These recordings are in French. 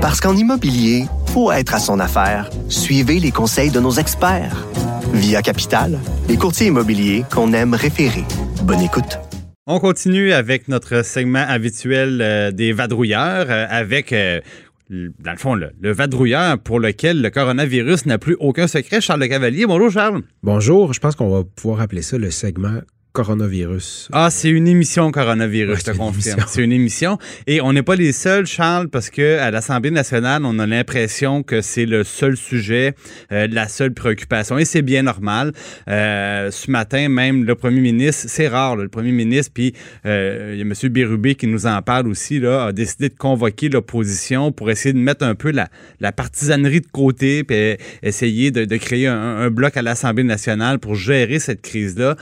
Parce qu'en immobilier, faut être à son affaire. Suivez les conseils de nos experts. Via Capital, les courtiers immobiliers qu'on aime référer. Bonne écoute. On continue avec notre segment habituel euh, des vadrouilleurs euh, avec euh, dans le fond, le, le, vadrouilleur pour lequel le coronavirus n'a plus aucun secret. Charles Le Cavalier. Bonjour, Charles. Bonjour. Je pense qu'on va pouvoir appeler ça le segment coronavirus. Ah, c'est une émission coronavirus, je te confirme. C'est une émission. Et on n'est pas les seuls, Charles, parce que à l'Assemblée nationale, on a l'impression que c'est le seul sujet, euh, la seule préoccupation. Et c'est bien normal. Euh, ce matin, même le premier ministre, c'est rare, le premier ministre, puis euh, il y a M. Bérubé qui nous en parle aussi, là, a décidé de convoquer l'opposition pour essayer de mettre un peu la, la partisanerie de côté, puis essayer de, de créer un, un, bloc à l'Assemblée nationale pour gérer cette crise-là.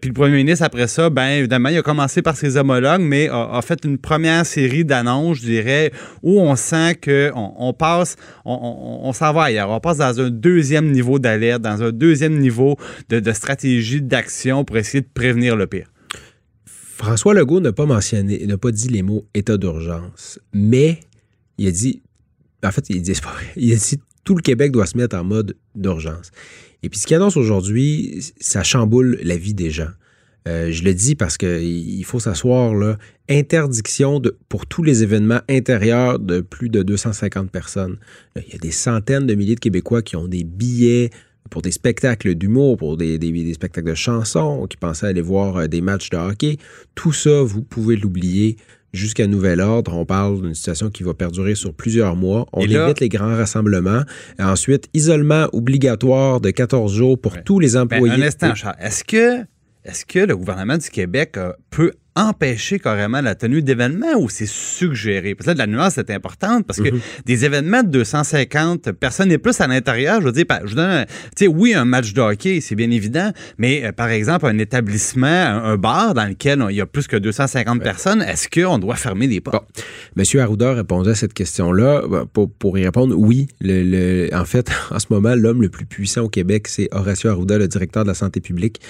puis le premier ministre, après ça, bien évidemment, il a commencé par ses homologues, mais a, fait une première série d'annonces, je dirais, où on sent qu'on on passe, on, on, on s'en va ailleurs. On passe dans un deuxième niveau d'alerte, dans un deuxième niveau de, de stratégie d'action pour essayer de prévenir le pire. François Legault n'a pas mentionné, n'a pas dit les mots état d'urgence, mais il a dit, en fait, il dit, il a dit tout le Québec doit se mettre en mode d'urgence. Et puis ce qu'il annonce aujourd'hui, ça chamboule la vie des gens. Euh, je le dis parce qu'il faut s'asseoir là. Interdiction de, pour tous les événements intérieurs de plus de 250 personnes. Il y a des centaines de milliers de Québécois qui ont des billets pour des spectacles d'humour, pour des, des, des, spectacles de chansons, qui pensaient aller voir euh, des matchs de hockey. Tout ça, vous pouvez l'oublier jusqu'à nouvel ordre. On parle d'une situation qui va perdurer sur plusieurs mois. On là, évite les grands rassemblements. Et ensuite, isolement obligatoire de 14 jours pour ouais. tous les employés. Ben, un instant, Charles. Est-ce que, est-ce que le gouvernement du Québec peut empêcher carrément la tenue d'événements ou c'est suggéré? Parce que là, la nuance est importante parce que mm -hmm. des événements de 250 personnes et plus à l'intérieur, je veux dire, je donne, tu sais, oui, un match de hockey, c'est bien évident, mais euh, par exemple, un établissement, un, un, bar dans lequel il y a plus que 250 ouais. personnes, est-ce qu'on doit fermer des portes? Bon. Monsieur Arruda répondait à cette question-là. Pour, pour, y répondre, oui. Le, le, en fait, en ce moment, l'homme le plus puissant au Québec, c'est Horacio Arruda, le directeur de la santé publique.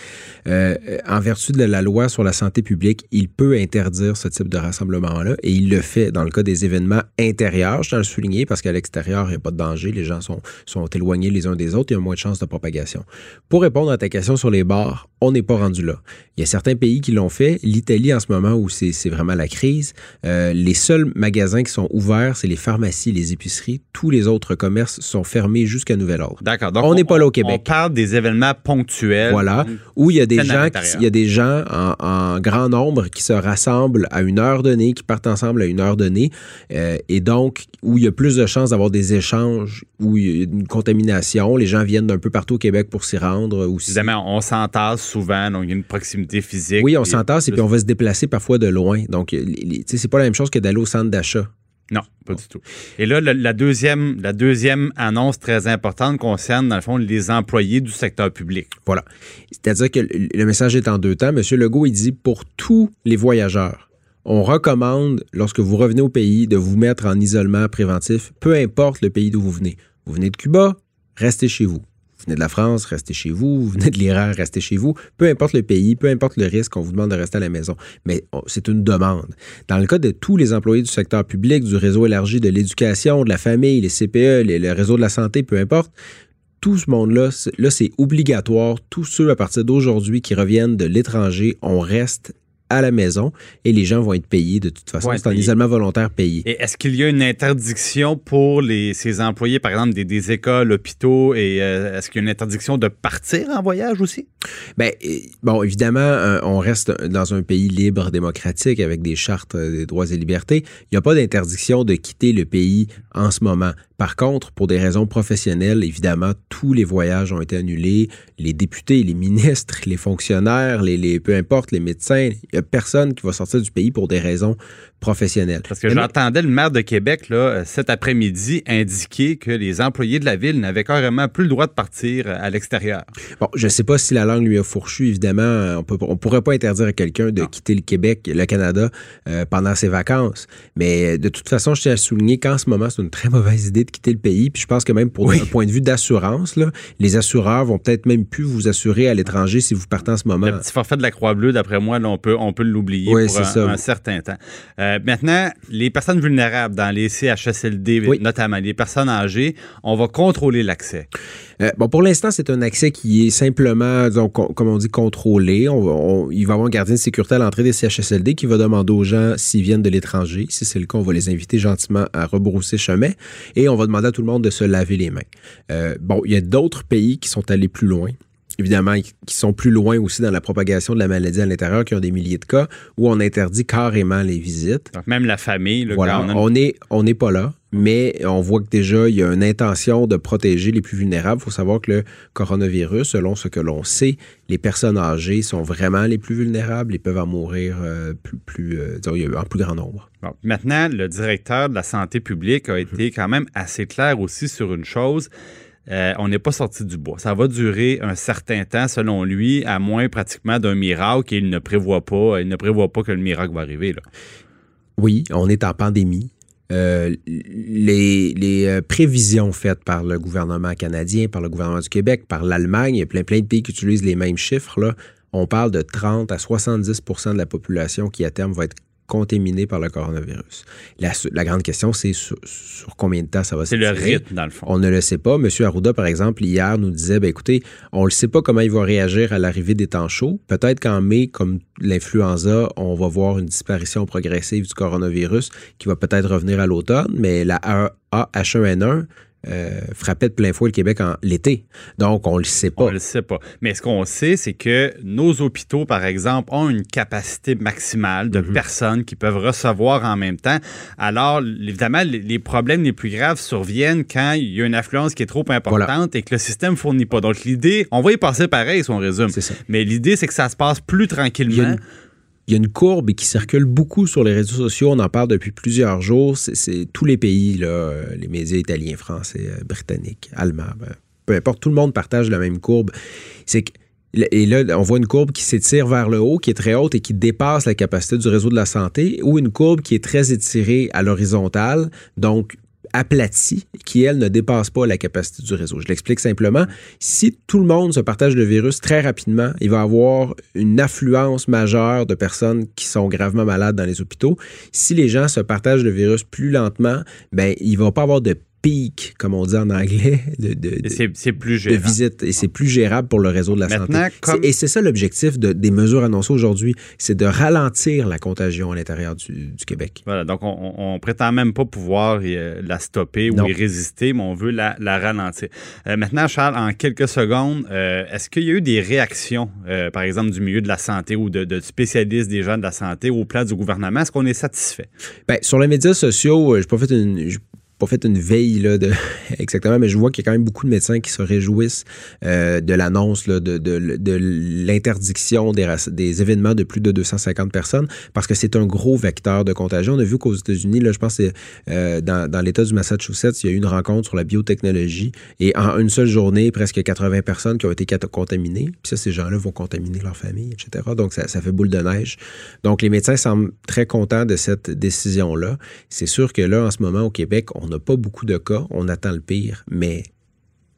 Euh, en vertu de la loi sur la santé publique, il peut interdire ce type de rassemblement-là et il le fait dans le cas des événements intérieurs. Je tiens à le souligner parce qu'à l'extérieur, il n'y a pas de danger. Les gens sont, sont éloignés les uns des autres. Il y a moins de chances de propagation. Pour répondre à ta question sur les bars, on n'est pas rendu là. Il y a certains pays qui l'ont fait. L'Italie, en ce moment, où c'est vraiment la crise, euh, les seuls magasins qui sont ouverts, c'est les pharmacies, les épiceries. Tous les autres commerces sont fermés jusqu'à nouvel ordre. D'accord. On n'est pas là au Québec. On parle des événements ponctuels. Voilà. Où il y a des gens, qui, il y a des gens en, en grand nombre qui se rassemblent à une heure donnée, qui partent ensemble à une heure donnée, euh, et donc où il y a plus de chances d'avoir des échanges, où il y a une contamination, les gens viennent d'un peu partout au Québec pour s'y rendre. Aussi. Évidemment, on s'entasse souvent, donc il y a une proximité physique. Oui, on s'entasse et puis on va se déplacer parfois de loin. Donc, c'est pas la même chose que d'aller au centre d'achat. Non, pas du tout. Et là, la, deuxième, la deuxième annonce très importante concerne, dans le fond, les employés du secteur public. Voilà. C'est-à-dire que le message est en deux temps. Monsieur Legault, il dit pour tous les voyageurs, on recommande, lorsque vous revenez au pays, de vous mettre en isolement préventif, peu importe le pays d'où vous venez. Vous venez de Cuba, restez chez vous. Vous venez de la France, restez chez vous. Vous venez de l'Iran, restez chez vous. Peu importe le pays, peu importe le risque, on vous demande de rester à la maison. Mais c'est une demande. Dans le cas de tous les employés du secteur public, du réseau élargi de l'éducation, de la famille, les CPE, les, le réseau de la santé, peu importe, tout ce monde-là, là, c'est obligatoire. Tous ceux à partir d'aujourd'hui qui reviennent de l'étranger, on reste à la maison et les gens vont être payés de toute façon. Ouais, c'est un isolement volontaire payé. Et est-ce qu'il y a une interdiction pour les, ces employés, par exemple, des, des écoles, hôpitaux, et euh, est-ce qu'il y a une interdiction de partir en voyage aussi? Bien, bon, évidemment, euh, on reste dans un pays libre, démocratique, avec des chartes euh, des droits et libertés. Il n'y a pas d'interdiction de quitter le pays en ce moment. Par contre, pour des raisons professionnelles, évidemment, tous les voyages ont été annulés. Les députés, les ministres, les fonctionnaires, les, les peu importe, les médecins, il n'y a personne qui va sortir du pays pour des raisons professionnelles. Parce que j'entendais le maire de Québec, là, cet après-midi, indiquer que les employés de la ville n'avaient carrément plus le droit de partir à l'extérieur. Bon, je ne sais pas si la langue lui a fourchu, évidemment. On ne pourrait pas interdire à quelqu'un de non. quitter le Québec, le Canada, euh, pendant ses vacances. Mais de toute façon, je tiens à souligner qu'en ce moment, c'est une très mauvaise idée de quitter le pays. Puis je pense que même pour un point de vue d'assurance, les assureurs vont peut-être même plus vous assurer à l'étranger si vous partez en ce moment. Le petit forfait de la Croix-Bleue, d'après moi, on peut, on peut l'oublier pour un, certain temps. Euh, maintenant, les personnes vulnérables dans les CHSLD, notamment les personnes âgées, on va contrôler l'accès. Euh, bon, pour l'instant, c'est un accès qui est simplement, comme on dit, contrôlé. On, il va y avoir un gardien de sécurité à l'entrée des CHSLD qui va demander aux gens s'ils viennent de l'étranger. Si c'est le cas, on va les inviter gentiment à rebrousser chemin et on va demander à tout le monde de se laver les mains. Euh, bon, il y a d'autres pays qui sont allés plus loin évidemment, qui sont plus loin aussi dans la propagation de la maladie à l'intérieur, qui ont des milliers de cas, où on interdit carrément les visites. Donc même la famille, le voilà, on n'est on est pas là, mais on voit que déjà, il y a une intention de protéger les plus vulnérables. Il faut savoir que le coronavirus, selon ce que l'on sait, les personnes âgées sont vraiment les plus vulnérables et peuvent en mourir euh, plus, plus euh, en plus grand nombre. maintenant, le directeur de la santé publique a été quand même assez clair aussi sur une chose euh, on n'est pas sorti du bois. Ça va durer un certain temps, selon lui, à moins pratiquement d'un miracle et il ne prévoit pas, il ne prévoit pas que le miracle va arriver. Là. Oui, on est en pandémie. Euh, les, euh, prévisions faites par le gouvernement canadien, par le gouvernement du Québec, par l'Allemagne, il y a plein, plein de pays qui utilisent les mêmes chiffres. Là. On parle de 30 à 70 de la population qui, à terme, va être contaminés par le coronavirus. La, grande question, c'est sur, combien de temps ça va se C'est le rythme, dans le fond. On ne le sait pas. Monsieur Arruda, par exemple, hier, nous disait, ben, écoutez, on ne sait pas comment il va réagir à l'arrivée des temps chauds. Peut-être qu'en mai, comme l'influenza, on va voir une disparition progressive du coronavirus qui va peut-être revenir à l'automne, mais la H1N1, euh, frappait de plein fouet le Québec en l'été. Donc, on ne le sait pas. On le sait pas. Mais ce qu'on sait, c'est que nos hôpitaux, par exemple, ont une capacité maximale de mhm. personnes qui peuvent recevoir en même temps. Alors, évidemment, les problèmes les plus graves surviennent quand il y a une affluence qui est trop importante et que le système ne fournit pas. Donc, l'idée, on va y passer pareil si on résume. Mais l'idée, c'est que ça se passe plus tranquillement il y a une courbe qui circule beaucoup sur les réseaux sociaux. On en parle depuis plusieurs jours. C'est tous les pays, les médias italiens, français, euh, britanniques, allemands, ben, peu importe, tout le monde partage la même courbe. C'est et là, on voit une courbe qui s'étire vers le haut, qui est très haute et qui dépasse la capacité du réseau de la santé, ou une courbe qui est très étirée à l'horizontale, donc aplatie qui, elle, ne dépasse pas la capacité du réseau. Je l'explique simplement. Si tout le monde se partage le virus très rapidement, il va avoir une affluence majeure de personnes qui sont gravement malades dans les hôpitaux. Si les gens se partagent le virus plus lentement, ben, il ne va pas avoir de pic, comme on dit en anglais, de, de, c'est, plus gérable. visite. Et c'est plus gérable pour le réseau de la santé. Et c'est ça l'objectif des mesures annoncées aujourd'hui, c'est de ralentir la contagion à l'intérieur du, Québec. Voilà, donc on, ne prétend même pas pouvoir euh, la stopper ou y résister, mais on veut la, ralentir. Euh, maintenant, Charles, en quelques secondes, euh, est-ce qu'il y a eu des réactions, par exemple, du milieu de la santé ou de, spécialistes des gens de la santé au plan du gouvernement? Est-ce qu'on est satisfait? Bien, sur les médias sociaux, je pas fait une pas fait une veille là, de, exactement, mais je vois qu'il y a quand même beaucoup de médecins qui se réjouissent euh, de l'annonce de, de, de l'interdiction des, des événements de plus de 250 personnes parce que c'est un gros vecteur de contagion. On a vu qu'aux États-Unis, là, je pense que euh, dans, dans l'État du Massachusetts, il y a eu une rencontre sur la biotechnologie et en une seule journée, presque 80 personnes qui ont été contaminées. Puis ça, ces gens-là vont contaminer leur famille, etc. Donc, ça, fait boule de neige. Donc, les médecins semblent très contents de cette décision-là. C'est sûr que là, en ce moment, au Québec, on n'a pas beaucoup de cas, on attend le pire, mais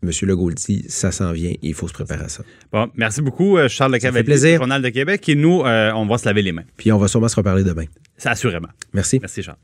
M. Legault dit, ça s'en vient, il faut se préparer à ça. Bon, merci beaucoup, euh, Charles Le plaisir. Journal de Québec, et nous, euh, on va se laver les mains. Puis on va sûrement se reparler demain. Assurément. Merci. Merci, Charles.